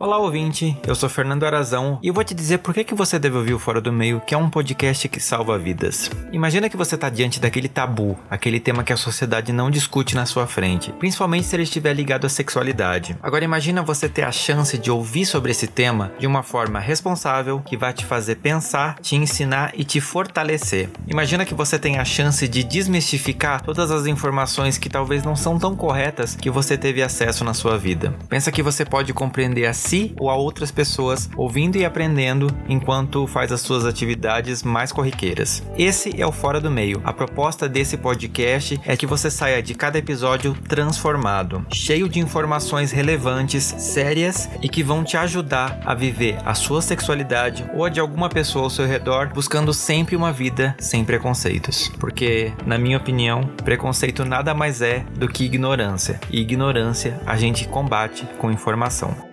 Olá, ouvinte. Eu sou Fernando Arazão e vou te dizer por que, que você deve ouvir o Fora do Meio, que é um podcast que salva vidas. Imagina que você está diante daquele tabu, aquele tema que a sociedade não discute na sua frente, principalmente se ele estiver ligado à sexualidade. Agora imagina você ter a chance de ouvir sobre esse tema de uma forma responsável, que vai te fazer pensar, te ensinar e te fortalecer. Imagina que você tem a chance de desmistificar todas as informações que talvez não são tão corretas que você teve acesso na sua vida. Pensa que você pode compreender a si ou a outras pessoas, ouvindo e aprendendo enquanto faz as suas atividades mais corriqueiras. Esse é o Fora do Meio. A proposta desse podcast é que você saia de cada episódio transformado, cheio de informações relevantes, sérias e que vão te ajudar a viver a sua sexualidade ou a de alguma pessoa ao seu redor, buscando sempre uma vida sem preconceitos. Porque, na minha opinião, preconceito nada mais é do que ignorância, e ignorância a gente combate com informação.